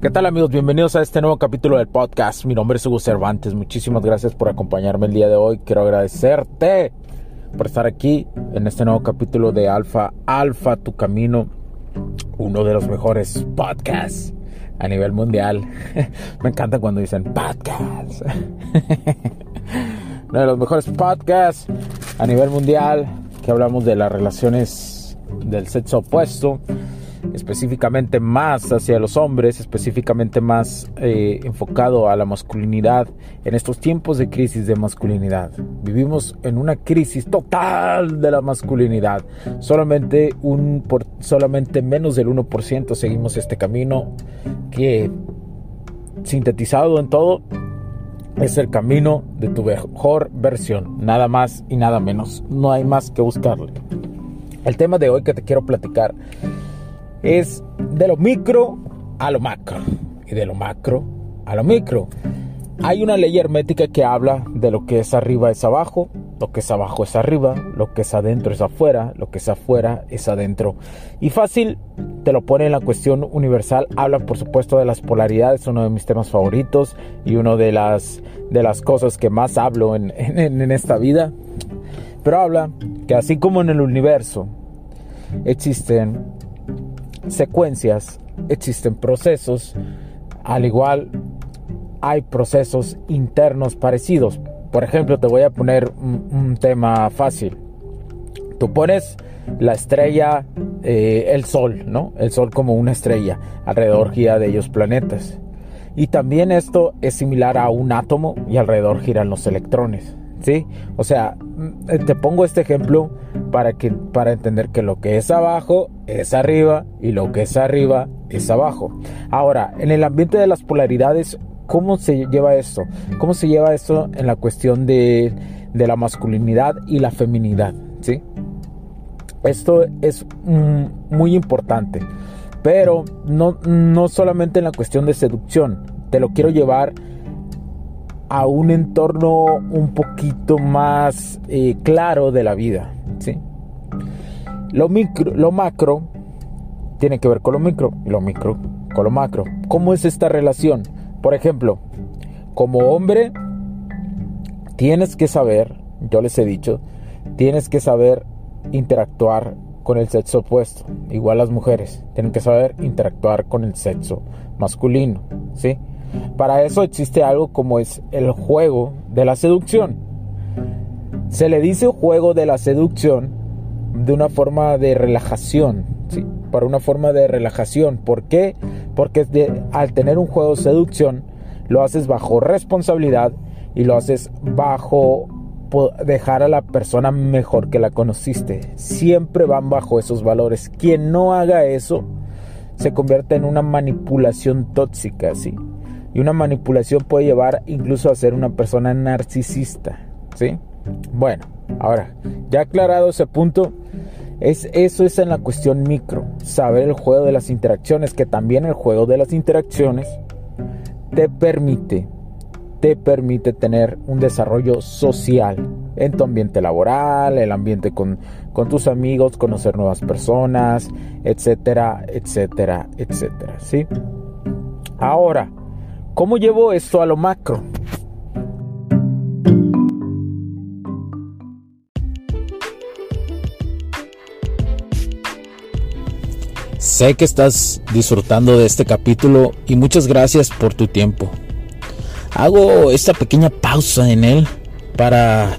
¿Qué tal amigos? Bienvenidos a este nuevo capítulo del podcast. Mi nombre es Hugo Cervantes. Muchísimas gracias por acompañarme el día de hoy. Quiero agradecerte por estar aquí en este nuevo capítulo de Alfa, Alfa, tu camino. Uno de los mejores podcasts a nivel mundial. Me encanta cuando dicen podcast. Uno de los mejores podcasts a nivel mundial que hablamos de las relaciones del sexo opuesto específicamente más hacia los hombres, específicamente más eh, enfocado a la masculinidad en estos tiempos de crisis de masculinidad. Vivimos en una crisis total de la masculinidad. Solamente, un, por, solamente menos del 1% seguimos este camino que, sintetizado en todo, es el camino de tu mejor versión. Nada más y nada menos. No hay más que buscarle. El tema de hoy que te quiero platicar es de lo micro a lo macro y de lo macro a lo micro. Hay una ley hermética que habla de lo que es arriba es abajo, lo que es abajo es arriba, lo que es adentro es afuera, lo que es afuera es adentro. Y fácil te lo pone en la cuestión universal. Habla por supuesto de las polaridades, uno de mis temas favoritos y una de las, de las cosas que más hablo en, en esta vida. Pero habla que así como en el universo existen secuencias, existen procesos, al igual hay procesos internos parecidos. Por ejemplo, te voy a poner un, tema fácil. Tú pones la estrella, eh, el Sol, ¿no? El Sol como una estrella, alrededor gira de ellos planetas. Y también esto es similar a un átomo y alrededor giran los electrones. ¿Sí? O sea, mm, te pongo este ejemplo para, que, para entender que lo que es abajo es arriba y lo que es arriba es abajo. Ahora, en el ambiente de las polaridades, ¿cómo se lleva esto? ¿Cómo se lleva esto en la cuestión de, la masculinidad y la feminidad? ¿sí? Esto es mm, muy importante, pero no, no solamente en la cuestión de seducción, te lo quiero llevar a un entorno un poquito más eh, claro de la vida. ¿sí? Lo, micro, lo macro tiene que ver con lo micro y lo micro con lo macro. ¿Cómo es esta relación? Por ejemplo, como hombre, tienes que saber, yo les he dicho, tienes que saber interactuar con el sexo opuesto. Igual las mujeres tienen que saber interactuar con el sexo masculino, ¿sí? Para eso existe algo como es el juego de la seducción. Se le dice juego de la seducción de una forma de relajación, ¿sí? Para una forma de relajación. ¿Por qué? Porque al tener un juego de seducción, lo haces bajo responsabilidad y lo haces bajo dejar a la persona mejor que la conociste. Siempre van bajo esos valores. Quien no haga eso se convierte en una manipulación tóxica, ¿sí? Y una manipulación puede llevar incluso a ser una persona narcisista. ¿Sí? Bueno, ahora, ya aclarado ese punto, es, eso es en la cuestión micro. Saber el juego de las interacciones, que también el juego de las interacciones te permite, te permite tener un desarrollo social en tu ambiente laboral, el ambiente con, con tus amigos, conocer nuevas personas, etcétera, etcétera, etcétera. ¿Sí? Ahora, ¿Cómo llevo esto a lo macro? Sé que estás disfrutando de este capítulo y muchas gracias por tu tiempo. Hago esta pequeña pausa en él para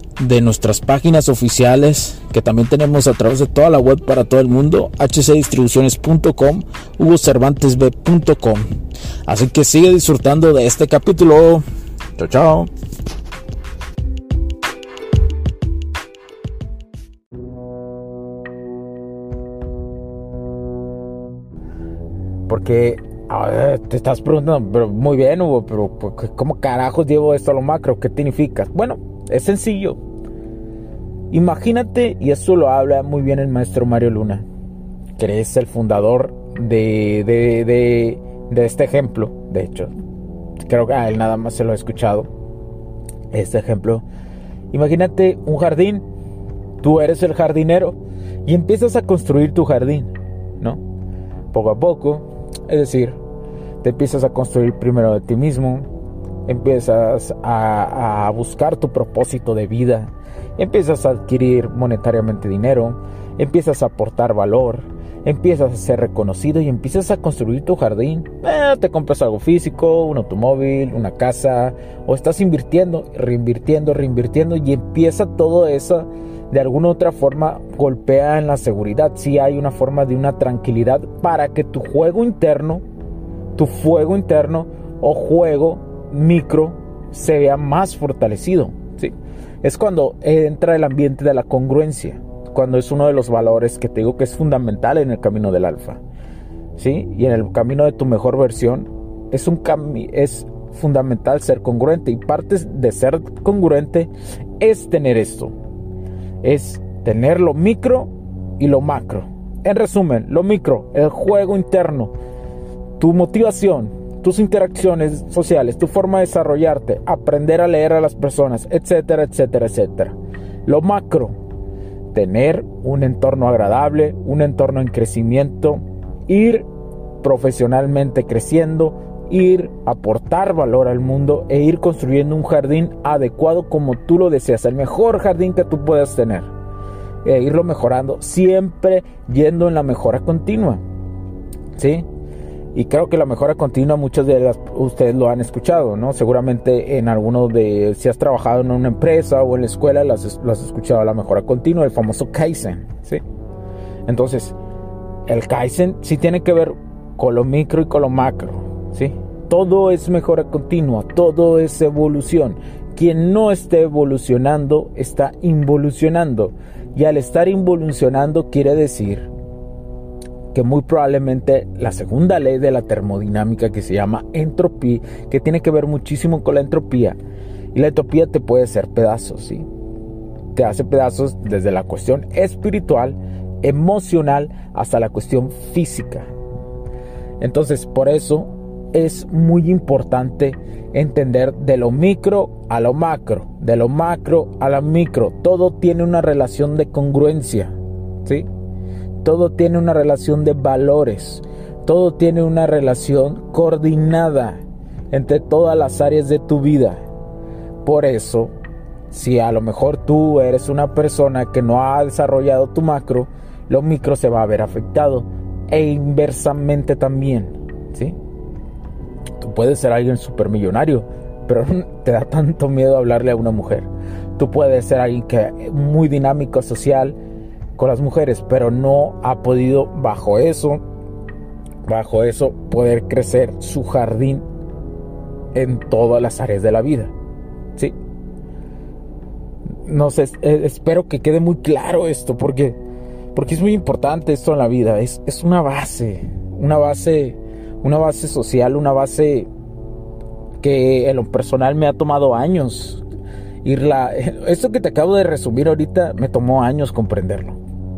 de nuestras páginas oficiales que también tenemos a través de toda la web para todo el mundo, hcdistribuciones.com, hugocervantesb.com. Así que sigue disfrutando de este capítulo. Chao, chao. Porque te estás preguntando, pero muy bien, Hugo, pero ¿cómo carajos llevo esto a lo macro? ¿Qué significa? Bueno, es sencillo. Imagínate, y eso lo habla muy bien el maestro Mario Luna, que es el fundador de, de, de, este ejemplo, de hecho. Creo que a él nada más se lo ha escuchado. Este ejemplo. Imagínate un jardín. Tú eres el jardinero y empiezas a construir tu jardín, ¿no? Poco a poco. Es decir, te empiezas a construir primero de ti mismo, empiezas a, buscar tu propósito de vida, empiezas a adquirir monetariamente dinero, empiezas a aportar valor, empiezas a ser reconocido y empiezas a construir tu jardín. Eh, te compras algo físico, un automóvil, una casa, o estás invirtiendo, reinvirtiendo, reinvirtiendo y empieza todo eso de alguna otra forma golpea en la seguridad. Si hay una forma de una tranquilidad para que tu juego interno, tu fuego interno o juego micro se vea más fortalecido. Es cuando entra el ambiente de la congruencia, cuando es uno de los valores que te digo que es fundamental en el camino del alfa. ¿sí? Y en el camino de tu mejor versión es, un es fundamental ser congruente y parte de ser congruente es tener esto. Es tener lo micro y lo macro. En resumen, lo micro, el juego interno, tu motivación, tus interacciones sociales, tu forma de desarrollarte, aprender a leer a las personas, etcétera, etcétera, etcétera. Lo macro, tener un entorno agradable, un entorno en crecimiento, ir profesionalmente creciendo, ir aportar valor al mundo e ir construyendo un jardín adecuado como tú lo deseas, el mejor jardín que tú puedas tener. E irlo mejorando, siempre yendo en la mejora continua. ¿Sí? Y creo que la mejora continua, muchas de las ustedes lo han escuchado, ¿no? Seguramente en alguno de, si has trabajado en una empresa o en la escuela, las, has escuchado, la mejora continua, el famoso Kaizen, ¿sí? Entonces, el Kaizen sí tiene que ver con lo micro y con lo macro, ¿sí? Todo es mejora continua, todo es evolución. Quien no esté evolucionando está involucionando. Y al estar involucionando quiere decir que muy probablemente la segunda ley de la termodinámica que se llama entropía, que tiene que ver muchísimo con la entropía. Y la entropía te puede hacer pedazos, ¿sí? Te hace pedazos desde la cuestión espiritual, emocional, hasta la cuestión física. Entonces, por eso es muy importante entender de lo micro a lo macro, de lo macro a lo micro. Todo tiene una relación de congruencia, ¿sí? Todo tiene una relación de valores. Todo tiene una relación coordinada entre todas las áreas de tu vida. Por eso, si a lo mejor tú eres una persona que no ha desarrollado tu macro, lo micro se va a ver afectado. E inversamente también. ¿sí? Tú puedes ser alguien supermillonario, pero te da tanto miedo hablarle a una mujer. Tú puedes ser alguien que muy dinámico social, con las mujeres, pero no ha podido bajo eso, bajo eso poder crecer su jardín en todas las áreas de la vida. ¿Sí? No sé, eh, espero que quede muy claro esto, porque, porque es muy importante esto en la vida. Es, es una base, una base, una base social, una base que en lo personal me ha tomado años irla. Esto que te acabo de resumir ahorita me tomó años comprenderlo